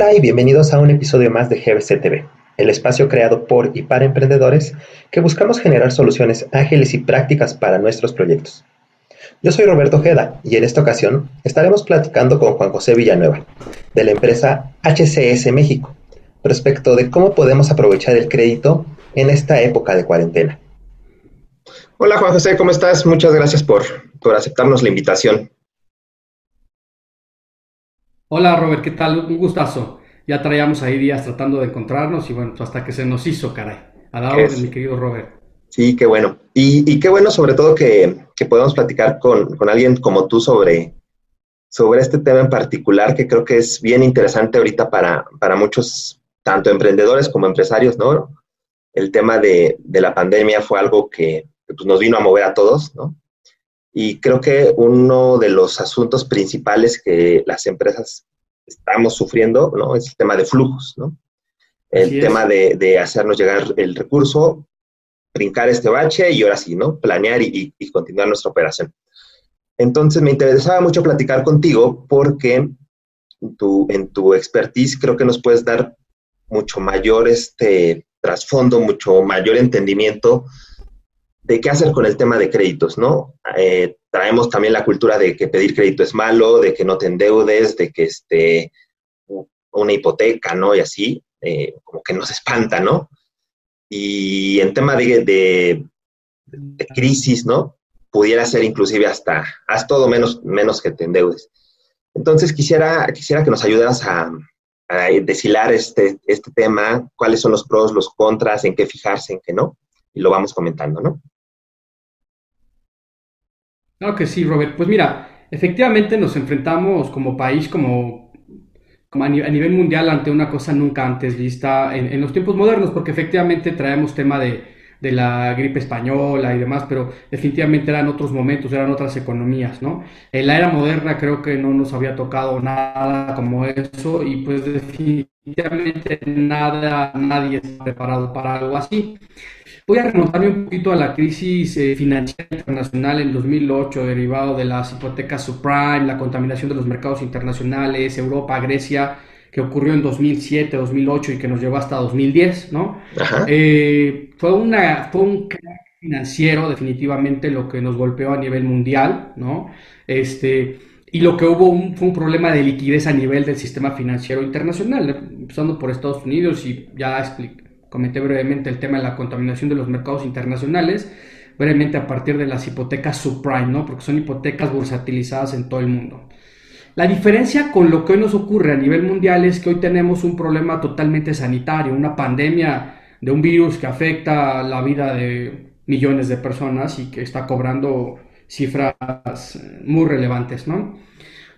Hola y bienvenidos a un episodio más de GBC TV, el espacio creado por y para emprendedores que buscamos generar soluciones ágiles y prácticas para nuestros proyectos. Yo soy Roberto Ojeda y en esta ocasión estaremos platicando con Juan José Villanueva, de la empresa HCS México, respecto de cómo podemos aprovechar el crédito en esta época de cuarentena. Hola Juan José, ¿cómo estás? Muchas gracias por, por aceptarnos la invitación. Hola Robert, ¿qué tal? Un gustazo. Ya traíamos ahí días tratando de encontrarnos y bueno, hasta que se nos hizo, caray. A la de mi querido Robert. Sí, qué bueno. Y, qué bueno sobre todo que, que podamos platicar con, alguien como tú sobre, sobre este tema en particular, que creo que es bien interesante ahorita para, para muchos, tanto emprendedores como empresarios, ¿no? El tema de, la pandemia fue algo que pues, nos vino a mover a todos, ¿no? Y creo que uno de los asuntos principales que las empresas estamos sufriendo, ¿no? Es el tema de flujos, ¿no? El tema de, hacernos llegar el recurso, brincar este bache y ahora sí, ¿no? Planear y, continuar nuestra operación. Entonces me interesaba mucho platicar contigo porque tu, en tu expertise creo que nos puedes dar mucho mayor este trasfondo, mucho mayor entendimiento de qué hacer con el tema de créditos, ¿no? Eh, traemos también la cultura de que pedir crédito es malo, de que no te endeudes, de que este, una hipoteca, ¿no? Y así, eh, como que nos espanta, ¿no? Y en tema de, de, crisis, ¿no? Pudiera ser inclusive hasta, haz todo menos, menos que te endeudes. Entonces quisiera, quisiera que nos ayudaras a, a deshilar este, este tema, cuáles son los pros, los contras, en qué fijarse, en qué no, y lo vamos comentando, ¿no? Claro que sí, Robert. Pues mira, efectivamente nos enfrentamos como país, como, a, nivel mundial, ante una cosa nunca antes vista en, los tiempos modernos, porque efectivamente traemos tema de, la gripe española y demás, pero definitivamente eran otros momentos, eran otras economías, ¿no? En la era moderna creo que no nos había tocado nada como eso y pues definitivamente nada, nadie está preparado para algo así. Voy a remontarme un poquito a la crisis eh, financiera internacional en 2008, derivado de las hipotecas subprime, la contaminación de los mercados internacionales, Europa, Grecia, que ocurrió en 2007, 2008 y que nos llevó hasta 2010, ¿no? Eh, fue, una, fue un crack financiero definitivamente lo que nos golpeó a nivel mundial, ¿no? Este, y lo que hubo fue un problema de liquidez a nivel del sistema financiero internacional, empezando por Estados Unidos y ya expliqué comenté brevemente el tema de la contaminación de los mercados internacionales, brevemente a partir de las hipotecas subprime, ¿no? porque son hipotecas bursatilizadas en todo el mundo. La diferencia con lo que hoy nos ocurre a nivel mundial es que hoy tenemos un problema totalmente sanitario, una pandemia de un virus que afecta la vida de millones de personas y que está cobrando cifras muy relevantes, ¿no?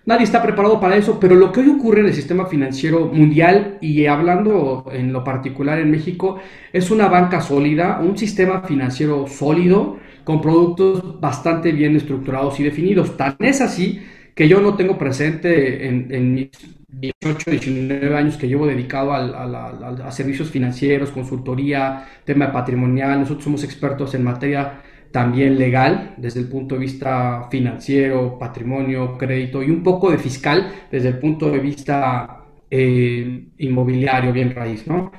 Nadie está preparado para eso, pero lo que hoy ocurre en el sistema financiero mundial y hablando en lo particular en México es una banca sólida, un sistema financiero sólido con productos bastante bien estructurados y definidos. Tan es así que yo no tengo presente en, mis 18, 19 años que llevo dedicado a servicios financieros, consultoría, tema patrimonial. Nosotros somos expertos en materia también legal desde el punto de vista financiero, patrimonio, crédito y un poco de fiscal desde el punto de vista eh, inmobiliario, bien raíz, ¿no?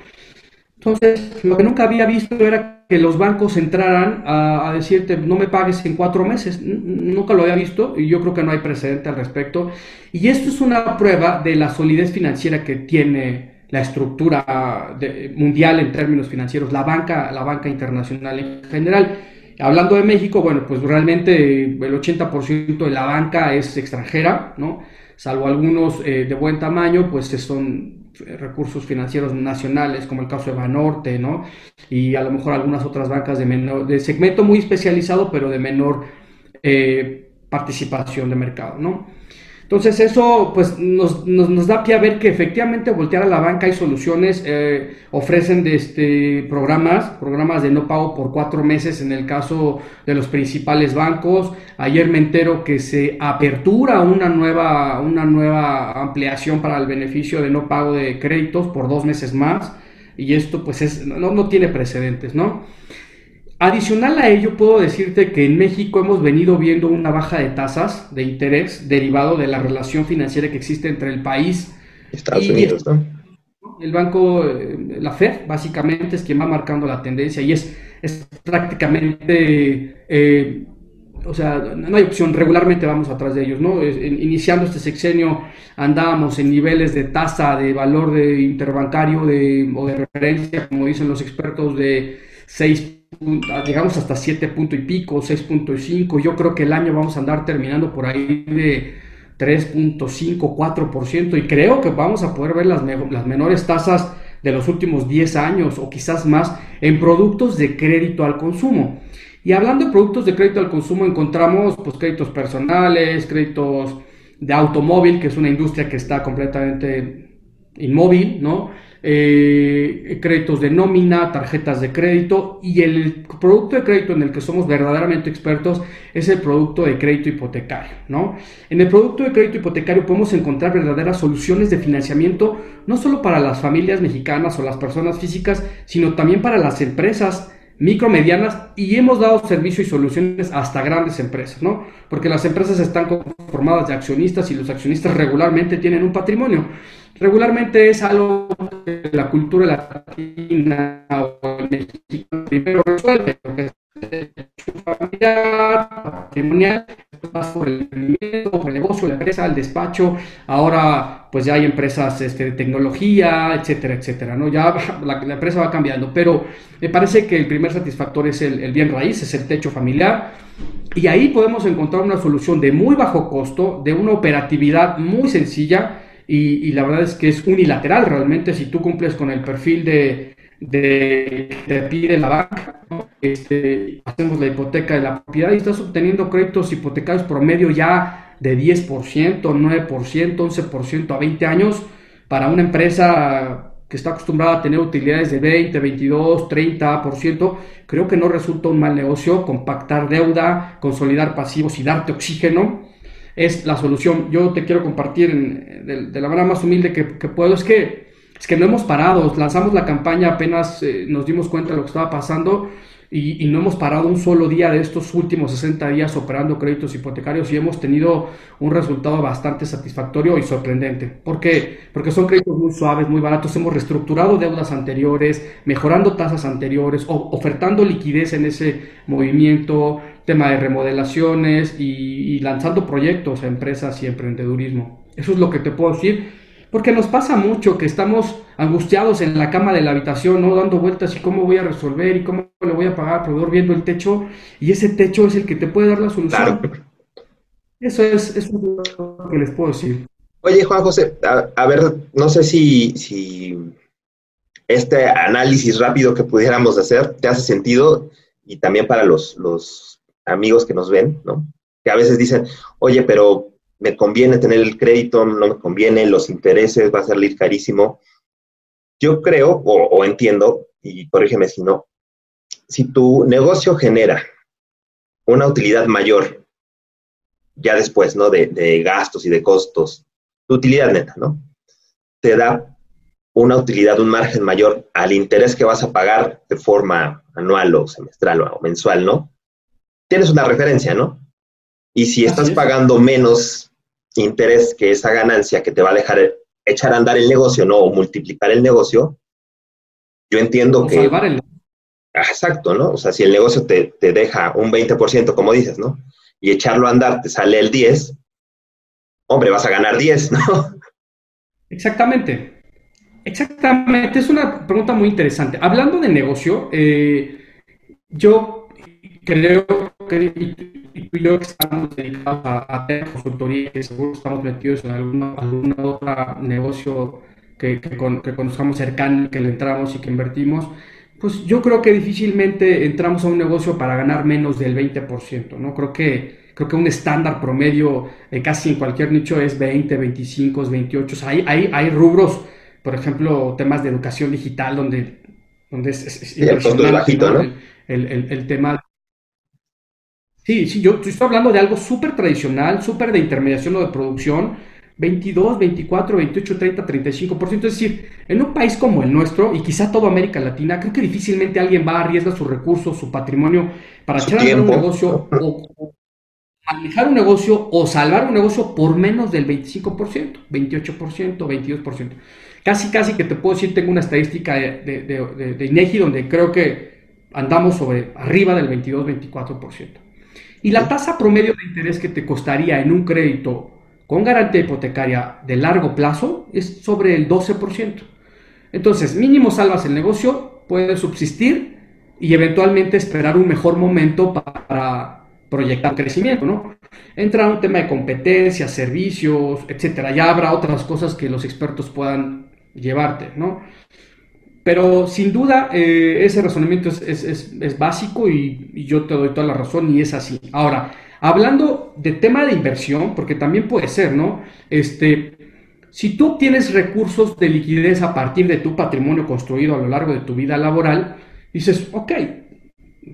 Entonces, lo que nunca había visto era que los bancos entraran a, decirte, no me pagues en cuatro meses. nunca lo había visto y yo creo que no hay precedente al respecto. Y esto es una prueba de la solidez financiera que tiene la estructura mundial en términos financieros, la banca, la banca internacional en general. Hablando de México, bueno, pues realmente el 80% de la banca es extranjera, ¿no? Salvo algunos eh, de buen tamaño, pues son recursos financieros nacionales, como el caso de Banorte, ¿no? Y a lo mejor algunas otras bancas de menor, de segmento muy especializado, pero de menor eh, participación de mercado, ¿no? Entonces eso pues nos, nos, da pie a ver que efectivamente voltear a la banca hay soluciones, eh, ofrecen de este, programas, programas de no pago por cuatro meses en el caso de los principales bancos. Ayer me entero que se apertura una nueva, una nueva ampliación para el beneficio de no pago de créditos por dos meses más y esto pues es, no, no tiene precedentes, ¿no? Adicional a ello, puedo decirte que en México hemos venido viendo una baja de tasas de interés derivado de la relación financiera que existe entre el país Estados Unidos, ¿no? El banco, eh, la Fed, básicamente es quien va marcando la tendencia y es, es prácticamente, eh, o sea, no hay opción, regularmente vamos atrás de ellos, ¿no? Iniciando este sexenio andábamos en niveles de tasa de valor de interbancario de, o de referencia, como dicen los expertos, de 6 llegamos hasta 7 puntos y pico, 6.5. Yo creo que el año vamos a andar terminando por ahí de 3.5, 4%. Y creo que vamos a poder ver las, las menores tasas de los últimos 10 años o quizás más en productos de crédito al consumo. Y hablando de productos de crédito al consumo, encontramos pues, créditos personales, créditos de automóvil, que es una industria que está completamente inmóvil, ¿no? Eh, créditos de nómina, tarjetas de crédito y el producto de crédito en el que somos verdaderamente expertos es el producto de crédito hipotecario, ¿no? En el producto de crédito hipotecario podemos encontrar verdaderas soluciones de financiamiento no solo para las familias mexicanas o las personas físicas, sino también para las empresas micro, medianas y hemos dado servicio y soluciones hasta grandes empresas, ¿no? Porque las empresas están conformadas de accionistas y los accionistas regularmente tienen un patrimonio. Regularmente es algo que la cultura latina o el mexicano primero resuelve, porque es familiar, patrimonial, por el emprendimiento, por el negocio, la empresa, el despacho, ahora pues ya hay empresas este, de tecnología, etcétera, etcétera, ¿no? Ya la, empresa va cambiando, pero me parece que el primer satisfactor es el, el bien raíz, es el techo familiar, y ahí podemos encontrar una solución de muy bajo costo, de una operatividad muy sencilla, y, la verdad es que es unilateral realmente si tú cumples con el perfil de, de te pide la banca, este, hacemos la hipoteca de la propiedad y estás obteniendo créditos hipotecarios promedio ya de 10%, 9%, 11% a 20 años para una empresa que está acostumbrada a tener utilidades de 20, 22, 30%, creo que no resulta un mal negocio compactar deuda, consolidar pasivos y darte oxígeno es la solución. Yo te quiero compartir de, la manera más humilde que, puedo. Es que, es que no hemos parado. Lanzamos la campaña apenas eh, nos dimos cuenta de lo que estaba pasando y, no hemos parado un solo día de estos últimos 60 días operando créditos hipotecarios y hemos tenido un resultado bastante satisfactorio y sorprendente. ¿Por qué? Porque son créditos muy suaves, muy baratos. Hemos reestructurado deudas anteriores, mejorando tasas anteriores, o, ofertando liquidez en ese movimiento, tema de remodelaciones y, lanzando proyectos a empresas y emprendedurismo. Eso es lo que te puedo decir, porque nos pasa mucho que estamos angustiados en la cama de la habitación, ¿no? Dando vueltas y cómo voy a resolver y cómo le voy a pagar al proveedor viendo el techo, y ese techo es el que te puede dar la solución. Eso es, eso es lo que les puedo decir. Oye, Juan José, a, ver, no sé si, si este análisis rápido que pudiéramos hacer te hace sentido y también para los, los amigos que nos ven, ¿no? Que a veces dicen, oye, pero me conviene tener el crédito, no me conviene, los intereses, va a salir carísimo. Yo creo o, entiendo, y corrígeme si no, si tu negocio genera una utilidad mayor, ya después, ¿no? De, de, gastos y de costos, tu utilidad neta, ¿no? Te da una utilidad, un margen mayor al interés que vas a pagar de forma anual o semestral o mensual, ¿no? Tienes una referencia, ¿no? Y si estás pagando menos interés que esa ganancia que te va a dejar echar a andar el negocio, ¿no? O multiplicar el negocio, yo entiendo que... Salvar el... Ah, exacto, ¿no? O sea, si el negocio te, te deja un 20%, como dices, ¿no? Y echarlo a andar te sale el 10, hombre, vas a ganar 10, ¿no? Exactamente. Exactamente. Es una pregunta muy interesante. Hablando de negocio, eh, yo creo que tú y yo estamos dedicados a, tener consultoría, que seguro estamos metidos en alguna, algún otro negocio que, que, que conozcamos cercano, que le entramos y que invertimos, pues yo creo que difícilmente entramos a un negocio para ganar menos del 20%, ¿no? Creo que, creo que un estándar promedio casi en cualquier nicho es 20, 25, 28. hay, hay, hay rubros, por ejemplo, temas de educación digital donde, donde es, el, el, el, tema Sí, sí, yo estoy hablando de algo súper tradicional, súper de intermediación o de producción, 22, 24, 28, 30, 35%. Es decir, en un país como el nuestro, y quizá toda América Latina, creo que difícilmente alguien va a arriesgar sus recursos, su patrimonio, para echar a un negocio manejar un negocio o salvar un negocio por menos del 25%, 28%, 22%. Casi, casi que te puedo decir, tengo una estadística de, de, de, INEGI donde creo que andamos sobre arriba del 22-24%. Y la tasa promedio de interés que te costaría en un crédito con garantía hipotecaria de largo plazo es sobre el 12%. Entonces, mínimo salvas el negocio, puedes subsistir y eventualmente esperar un mejor momento para proyectar crecimiento, ¿no? Entra un tema de competencias, servicios, etcétera. Ya habrá otras cosas que los expertos puedan llevarte, ¿no? Pero sin duda eh, ese razonamiento es, básico y, yo te doy toda la razón y es así. Ahora, hablando de tema de inversión, porque también puede ser, ¿no? Este, si tú tienes recursos de liquidez a partir de tu patrimonio construido a lo largo de tu vida laboral, dices, ok,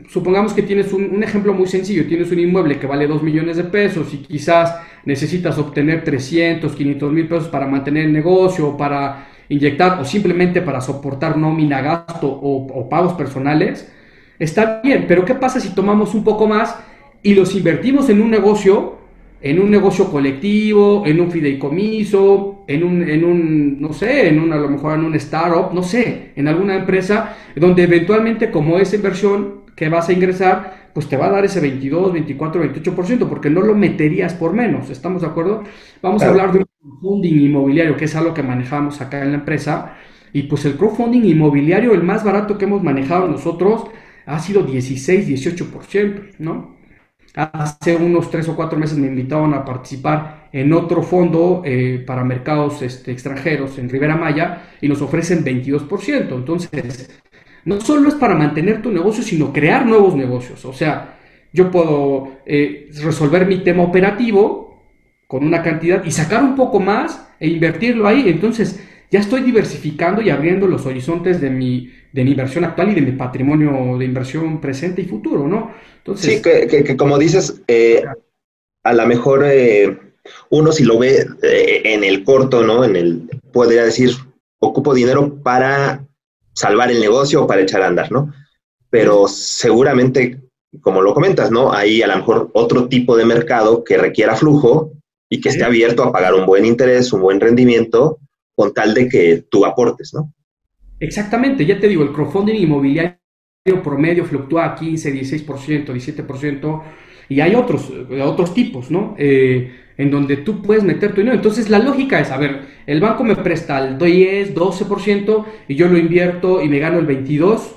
supongamos que tienes un, ejemplo muy sencillo, tienes un inmueble que vale 2 millones de pesos y quizás necesitas obtener 300, 500 mil pesos para mantener el negocio para inyectar o simplemente para soportar nómina, gasto o, o pagos personales, está bien, pero ¿qué pasa si tomamos un poco más y los invertimos en un negocio, en un negocio colectivo, en un fideicomiso, en un, en un, no sé, en un, a lo mejor en un startup, no sé, en alguna empresa, donde eventualmente como esa inversión que vas a ingresar, pues te va a dar ese 22, 24, 28%, porque no lo meterías por menos, ¿estamos de acuerdo? Vamos a hablar de un crowdfunding inmobiliario, que es algo que manejamos acá en la empresa, y pues el crowdfunding inmobiliario, el más barato que hemos manejado nosotros, ha sido 16, 18%, ¿no? Hace unos 3 o 4 meses me invitaron a participar en otro fondo eh, para mercados este, extranjeros en Rivera Maya y nos ofrecen 22%. Entonces, no solo es para mantener tu negocio, sino crear nuevos negocios. O sea, yo puedo eh, resolver mi tema operativo con una cantidad y sacar un poco más e invertirlo ahí. Entonces, ya estoy diversificando y abriendo los horizontes de mi, de mi inversión actual y de mi patrimonio de inversión presente y futuro, ¿no? Entonces, sí, que, como dices, eh, a lo mejor eh, uno si lo ve en el corto, ¿no? En el, podría decir, ocupo dinero para salvar el negocio o para echar a andar, ¿no? Pero seguramente, como lo comentas, ¿no? Hay a lo mejor otro tipo de mercado que requiera flujo y que esté abierto a pagar un buen interés, un buen rendimiento, con tal de que tú aportes, ¿no? Exactamente, ya te digo, el crowdfunding inmobiliario promedio fluctúa a 15, 16%, 17%, y hay otros, otros tipos, ¿no? Eh, en donde tú puedes meter tu dinero. Entonces la lógica es, a ver, el banco me presta el 10, 12% y yo lo invierto y me gano el 22,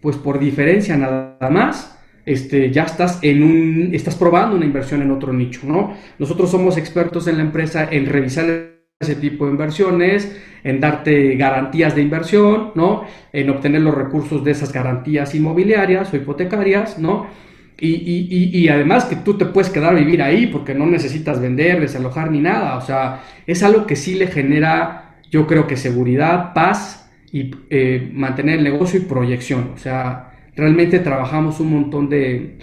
pues por diferencia nada más, este, ya estás en un, estás probando una inversión en otro nicho, ¿no? Nosotros somos expertos en la empresa en revisar ese tipo de inversiones, en darte garantías de inversión, ¿no? En obtener los recursos de esas garantías inmobiliarias o hipotecarias, ¿no? Y, además que tú te puedes quedar a vivir ahí porque no necesitas vender, desalojar ni nada. O sea, es algo que sí le genera, yo creo que seguridad, paz y eh, mantener el negocio y proyección. O sea, realmente trabajamos un montón de,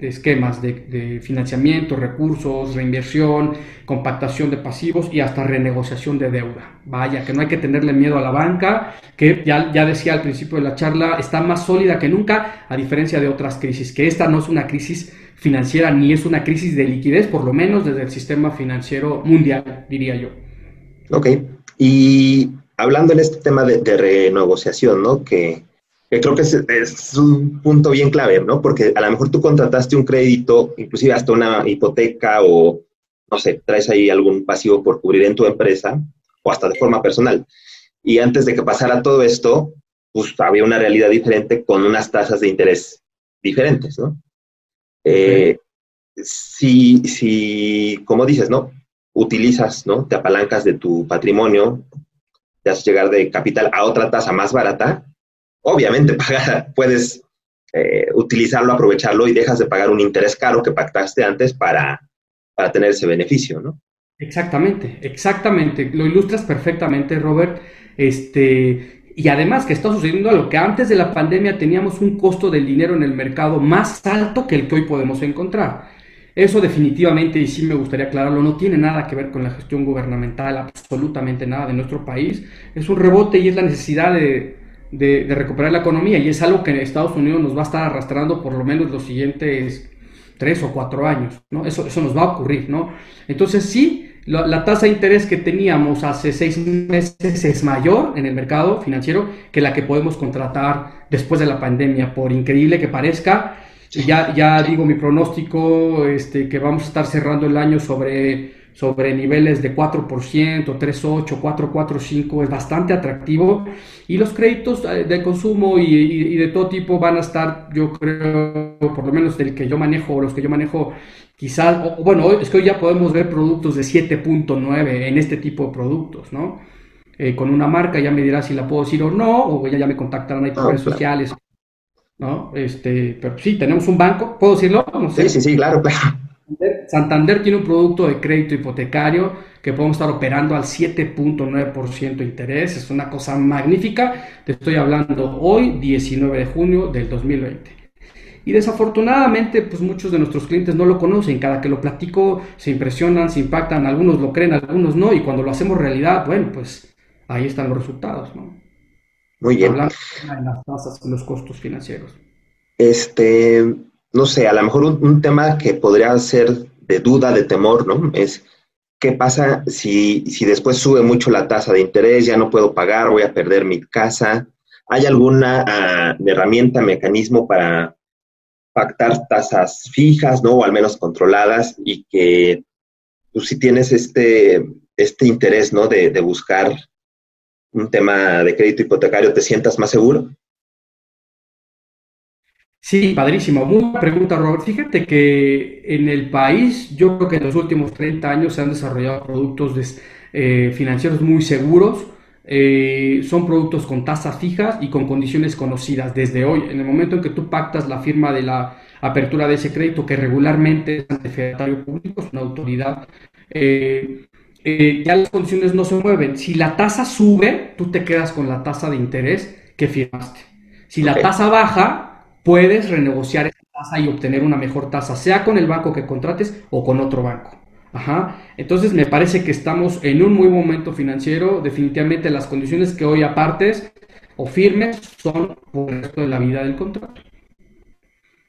esquemas de, financiamiento, recursos, reinversión, compactación de pasivos y hasta renegociación de deuda. Vaya, que no hay que tenerle miedo a la banca, que ya, ya decía al principio de la charla, está más sólida que nunca, a diferencia de otras crisis, que esta no es una crisis financiera ni es una crisis de liquidez, por lo menos desde el sistema financiero mundial, diría yo. Ok, y hablando en este tema de, renegociación, ¿no? Que creo que es, un punto bien clave, ¿no? Porque a lo mejor tú contrataste un crédito, inclusive hasta una hipoteca o, no sé, traes ahí algún pasivo por cubrir en tu empresa o hasta de forma personal. Y antes de que pasara todo esto, pues había una realidad diferente con unas tasas de interés diferentes, ¿no? Eh, si, si, como dices, ¿no? Utilizas, ¿no? Te apalancas de tu patrimonio, te haces llegar de capital a otra tasa más barata, obviamente puedes eh, utilizarlo, aprovecharlo y dejas de pagar un interés caro que pactaste antes para, para tener ese beneficio, ¿no? Exactamente, exactamente. Lo ilustras perfectamente, Robert. Este, y además que está sucediendo lo que antes de la pandemia teníamos un costo del dinero en el mercado más alto que el que hoy podemos encontrar. Eso definitivamente, y sí me gustaría aclararlo, no tiene nada que ver con la gestión gubernamental, absolutamente nada de nuestro país. Es un rebote y es la necesidad de, de, recuperar la economía y es algo que Estados Unidos nos va a estar arrastrando por lo menos los siguientes tres o cuatro años, ¿no? Eso, eso nos va a ocurrir, ¿no? Entonces sí, la, tasa de interés que teníamos hace seis meses es mayor en el mercado financiero que la que podemos contratar después de la pandemia, por increíble que parezca. Ya, ya digo mi pronóstico, este, que vamos a estar cerrando el año sobre sobre niveles de 4%, 3,8, 4,45 es bastante atractivo y los créditos eh, de consumo y, de todo tipo van a estar, yo creo, por lo menos del que yo manejo, los que yo manejo, quizás, bueno, es que hoy ya podemos ver productos de 7.9 en este tipo de productos, ¿no? Eh, con una marca ya me dirá si la puedo decir o no, o ya, ya me contactarán ahí por ah, redes sociales, ¿no? Este, pero sí, tenemos un banco, ¿puedo decirlo? No sé. Sí, sí, sí, claro, claro. Santander tiene un producto de crédito hipotecario que podemos estar operando al 7.9% de interés. Es una cosa magnífica. Te estoy hablando hoy, 19 de junio del 2020. Y desafortunadamente, pues muchos de nuestros clientes no lo conocen. Cada que lo platico, se impresionan, se impactan. Algunos lo creen, algunos no. Y cuando lo hacemos realidad, bueno, pues ahí están los resultados, ¿no? Muy bien. Hablando de las tasas y los costos financieros. Este, no sé, a lo mejor un, tema que podría ser de duda, de temor, ¿no? Es qué pasa si, si después sube mucho la tasa de interés, ya no puedo pagar, voy a perder mi casa. ¿Hay alguna ah, herramienta, mecanismo para pactar tasas fijas, ¿no? O al menos controladas y que tú pues, si tienes este, este interés, ¿no? De, de buscar un tema de crédito hipotecario, te sientas más seguro. Sí, padrísimo. Muy buena pregunta, Robert. Fíjate que en el país, yo creo que en los últimos 30 años se han desarrollado productos eh, financieros muy seguros. Eh, son productos con tasas fijas y con condiciones conocidas desde hoy. En el momento en que tú pactas la firma de la apertura de ese crédito, que regularmente es ante Federatario Público, es una autoridad, eh, ya las condiciones no se mueven. Si la tasa sube, tú te quedas con la tasa de interés que firmaste. Si la tasa baja, puedes renegociar esa tasa y obtener una mejor tasa, sea con el banco que contrates o con otro banco. Ajá. Entonces me parece que estamos en un muy buen momento financiero. Definitivamente las condiciones que hoy apartes o firmes son por el resto de la vida del contrato.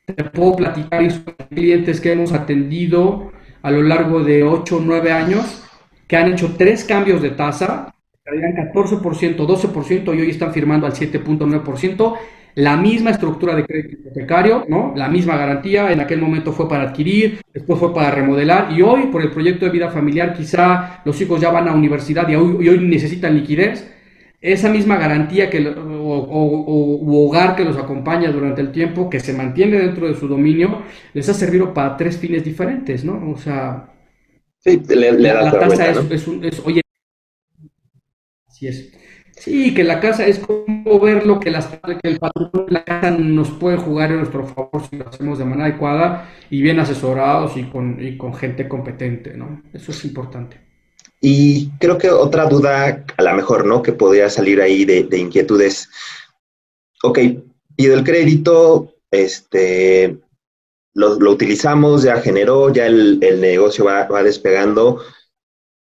Te puedo platicar clientes que hemos atendido a lo largo de 8 o 9 años que han hecho tres cambios de tasa, traían 14%, 12% y hoy están firmando al 7.9% la misma estructura de crédito hipotecario, ¿no? La misma garantía, en aquel momento fue para adquirir, después fue para remodelar y hoy por el proyecto de vida familiar quizá los hijos ya van a universidad y hoy, necesitan liquidez. Esa misma garantía que, o, hogar que los acompaña durante el tiempo, que se mantiene dentro de su dominio, les ha servido para tres fines diferentes, ¿no? O sea, sí, le, la, tasa es, es, un, es, oye, así es. Sí, que la casa es como ver lo que, las, que el patrón de la casa nos puede jugar en nuestro favor si lo hacemos de manera adecuada y bien asesorados y con, y con gente competente, ¿no? Eso es importante. Y creo que otra duda, a lo mejor, ¿no? Que podría salir ahí de, de inquietudes. Ok, pido el crédito, este, lo, lo, utilizamos, ya generó, ya el, el negocio va, va despegando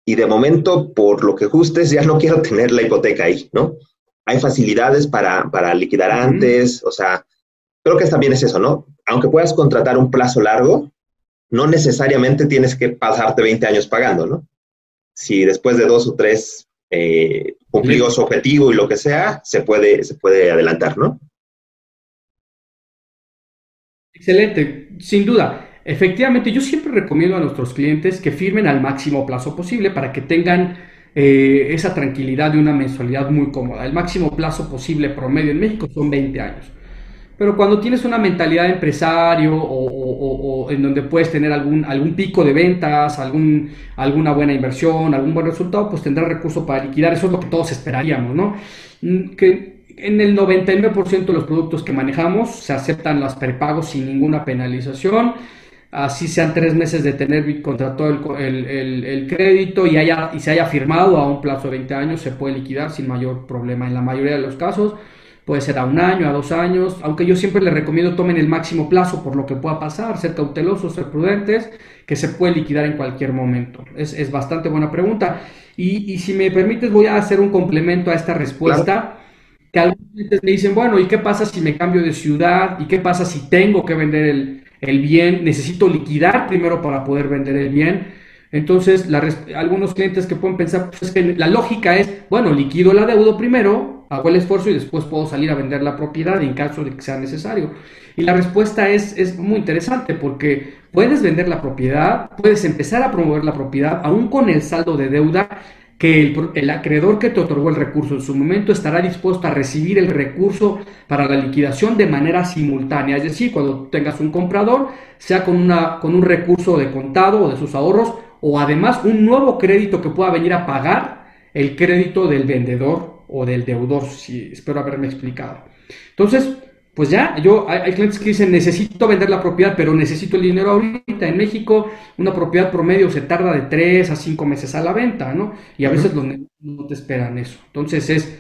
y de momento, por lo que gustes, ya no quiero tener la hipoteca ahí, ¿no? Hay facilidades para, para liquidar antes, o sea, creo que también es eso, ¿no? Aunque puedas contratar un plazo largo, no necesariamente tienes que pasarte 20 años pagando, ¿no? Si después de dos o tres eh, cumplido su objetivo y lo que sea, se puede, se puede adelantar, ¿no? Excelente, sin duda. Efectivamente, yo siempre recomiendo a nuestros clientes que firmen al máximo plazo posible para que tengan eh, esa tranquilidad de una mensualidad muy cómoda. El máximo plazo posible promedio en México son 20 años. Pero cuando tienes una mentalidad de empresario o, en donde puedes tener algún, algún pico de ventas, algún, alguna buena inversión, algún buen resultado, pues tendrás recursos para liquidar. Eso es lo que todos esperaríamos, ¿no? Mm, que en el 99% de los productos que manejamos se aceptan los prepagos sin ninguna penalización así sean tres meses de tener contratado el, el, el, crédito y, haya, y se haya firmado a un plazo de 20 años, se puede liquidar sin mayor problema. En la mayoría de los casos puede ser a un año, a dos años, aunque yo siempre les recomiendo tomen el máximo plazo por lo que pueda pasar, ser cautelosos, ser prudentes, que se puede liquidar en cualquier momento. Es, es bastante buena pregunta. Y, y, si me permites, voy a hacer un complemento a esta respuesta. Que algunos clientes me dicen, bueno, ¿y qué pasa si me cambio de ciudad? ¿Y qué pasa si tengo que vender el, el bien, necesito liquidar primero para poder vender el bien. Entonces, algunos clientes que pueden pensar, pues que la lógica es, bueno, liquido la deuda primero, hago el esfuerzo y después puedo salir a vender la propiedad en caso de que sea necesario. Y la respuesta es, es muy interesante porque puedes vender la propiedad, puedes empezar a promover la propiedad, aún con el saldo de deuda, que el, acreedor que te otorgó el recurso en su momento estará dispuesto a recibir el recurso para la liquidación de manera simultánea. Es decir, cuando tengas un comprador, sea con, una, con un recurso de contado o de sus ahorros, o además un nuevo crédito que pueda venir a pagar el crédito del vendedor o del deudor, si espero haberme explicado. Entonces, pues ya, yo, hay, clientes que dicen, necesito vender la propiedad, pero necesito el dinero ahorita. En México, una propiedad promedio se tarda de 3 a 5 meses a la venta, ¿no? Y a veces los no te esperan eso. Entonces es,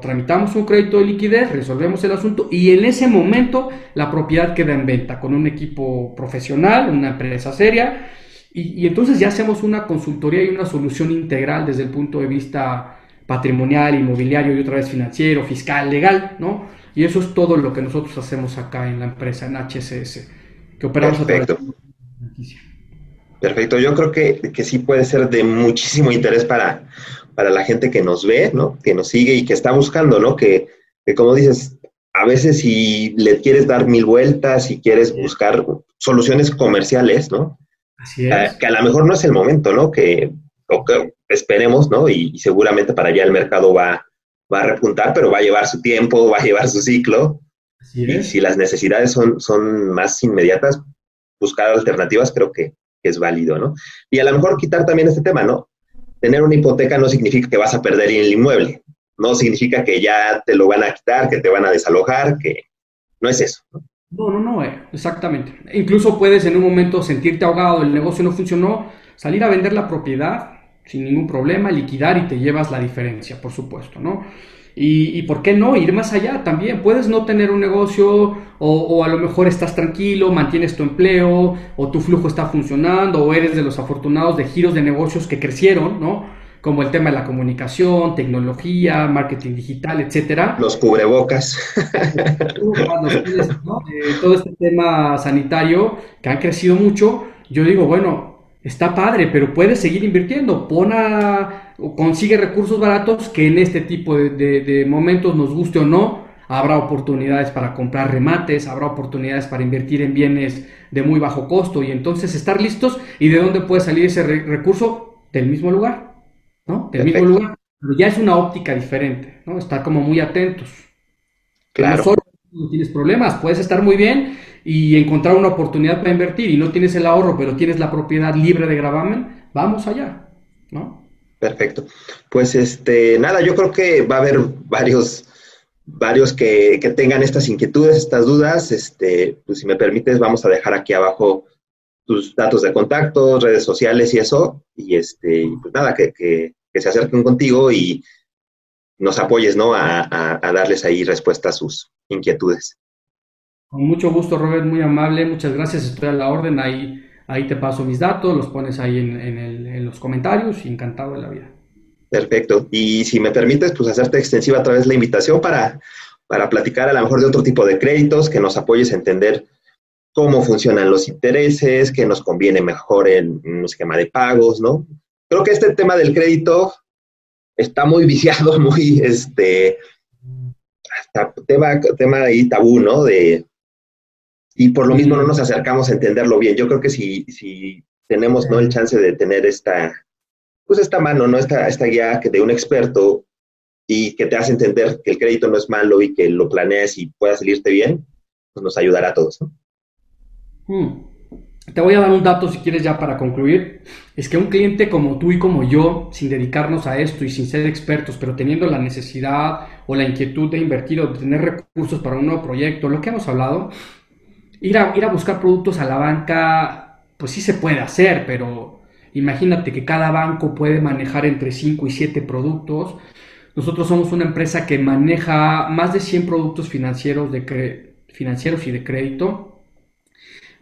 tramitamos un crédito de liquidez, resolvemos el asunto y en ese momento la propiedad queda en venta con un equipo profesional, una empresa seria. Y, y entonces ya hacemos una consultoría y una solución integral desde el punto de vista patrimonial, inmobiliario y otra vez financiero, fiscal, legal, ¿no? Y eso es todo lo que nosotros hacemos acá en la empresa, en HCS, que operamos Perfecto. a través de Perfecto, yo creo que, que, sí puede ser de muchísimo interés para, para la gente que nos ve, ¿no? Que nos sigue y que está buscando, ¿no? Que, que como dices, a veces si le quieres dar mil vueltas y quieres buscar soluciones comerciales, ¿no? Así es. Eh, que a lo mejor no es el momento, ¿no? Que, que esperemos, ¿no? y, seguramente para allá el mercado va, va a repuntar, pero va a llevar su tiempo, va a llevar su ciclo. y si las necesidades son, son más inmediatas, buscar alternativas creo que, es válido, ¿no? Y a lo mejor quitar también este tema, ¿no? Tener una hipoteca no significa que vas a perder el inmueble, no significa que ya te lo van a quitar, que te van a desalojar, que no es eso. No, no, no, no eh, exactamente. Incluso puedes en un momento sentirte ahogado, el negocio no funcionó, salir a vender la propiedad sin ningún problema, liquidar y te llevas la diferencia, por supuesto, ¿no? Y, por qué no ir más allá también. Puedes no tener un negocio o, a lo mejor estás tranquilo, mantienes tu empleo o tu flujo está funcionando o eres de los afortunados de giros de negocios que crecieron, ¿no? Como el tema de la comunicación, tecnología, marketing digital, etcétera. Los cubrebocas. todo este tema sanitario que han crecido mucho. Yo digo, bueno, está padre, pero puedes seguir invirtiendo. Pon a, consigue recursos baratos que en este tipo de, momentos, nos guste o no, habrá oportunidades para comprar remates, habrá oportunidades para invertir en bienes de muy bajo costo y entonces estar listos y de dónde puede salir ese recurso del mismo lugar, ¿no? Del mismo lugar. Pero ya es una óptica diferente, ¿no? Estar como muy atentos. Claro. no tienes problemas, puedes estar muy bien y encontrar una oportunidad para invertir y no tienes el ahorro, pero tienes la propiedad libre de gravamen, vamos allá, ¿no? Perfecto. Pues este, nada, yo creo que va a haber varios, varios que, tengan estas inquietudes, estas dudas. Este, pues si me permites, vamos a dejar aquí abajo tus datos de contacto, redes sociales y eso. Y este, pues nada, que, que, se acerquen contigo y nos apoyes, ¿no? A, a darles ahí respuesta a sus inquietudes. Con mucho gusto, Robert, muy amable, muchas gracias, estoy a la orden, ahí, ahí te paso mis datos, los pones ahí en, los comentarios encantado de la vida. Perfecto, y si me permites, pues hacerte extensiva a través de la invitación para, para platicar a lo mejor de otro tipo de créditos, que nos apoyes a entender cómo funcionan los intereses, que nos conviene mejor en un esquema de pagos, ¿no? Creo que este tema del crédito está muy viciado, muy, este, tema, tema ahí tabú, ¿no? De, y por lo mismo no nos acercamos a entenderlo bien. Yo creo que si, si tenemos ¿no? el chance de tener esta, pues esta mano, ¿no? esta, esta guía que de un experto y que te hace entender que el crédito no es malo y que lo planees y pueda salirte bien, pues nos ayudará a todos. ¿no? Hmm. Te voy a dar un dato si quieres ya para concluir. Es que un cliente como tú y como yo, sin dedicarnos a esto y sin ser expertos, pero teniendo la necesidad o la inquietud de invertir o de tener recursos para un nuevo proyecto, lo que hemos hablado, ir a, ir a buscar productos a la banca, pues sí se puede hacer, pero imagínate que cada banco puede manejar entre 5 y 7 productos. Nosotros somos una empresa que maneja más de 100 productos financieros, de financieros y de crédito,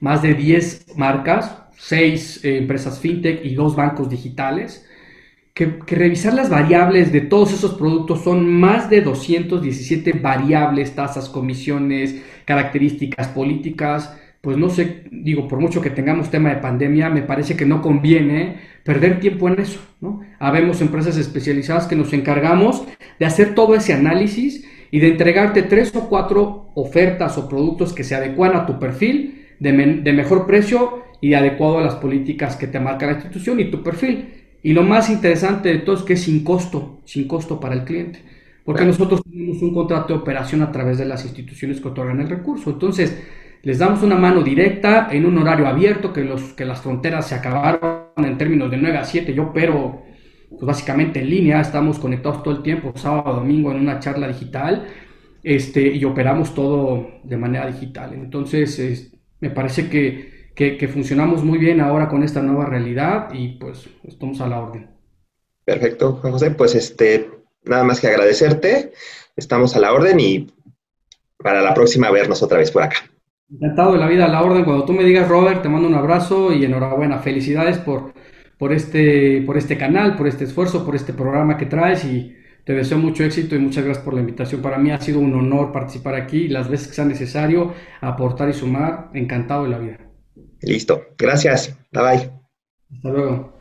más de 10 marcas, 6 eh, empresas fintech y 2 bancos digitales. Que, revisar las variables de todos esos productos son más de 217 variables, tasas, comisiones, características políticas pues no sé, digo, por mucho que tengamos tema de pandemia, me parece que no conviene perder tiempo en eso, ¿no? Habemos empresas especializadas que nos encargamos de hacer todo ese análisis y de entregarte tres o cuatro ofertas o productos que se adecuan a tu perfil de, de mejor precio y adecuado a las políticas que te marca la institución y tu perfil. Y lo más interesante de todo es que es sin costo, sin costo para el cliente. Porque nosotros tenemos un contrato de operación a través de las instituciones que otorgan el recurso. Entonces, les damos una mano directa en un horario abierto, que, los, que las fronteras se acabaron en términos de 9 a 7. Yo opero pues básicamente en línea, estamos conectados todo el tiempo, sábado, domingo, en una charla digital, este, y operamos todo de manera digital. Entonces, me parece que, que, funcionamos muy bien ahora con esta nueva realidad y pues estamos a la orden. Perfecto, Juan José. Pues este, nada más que agradecerte. Estamos a la orden y para la próxima vernos otra vez por acá. Encantado de la vida a la orden. Cuando tú me digas, Robert, te mando un abrazo y enhorabuena. Felicidades por, por, este, por este canal, por este esfuerzo, por este programa que traes y te deseo mucho éxito y muchas gracias por la invitación. Para mí ha sido un honor participar aquí las veces que sea necesario, aportar y sumar. Encantado de la vida. Listo. Gracias. Bye bye. Hasta luego.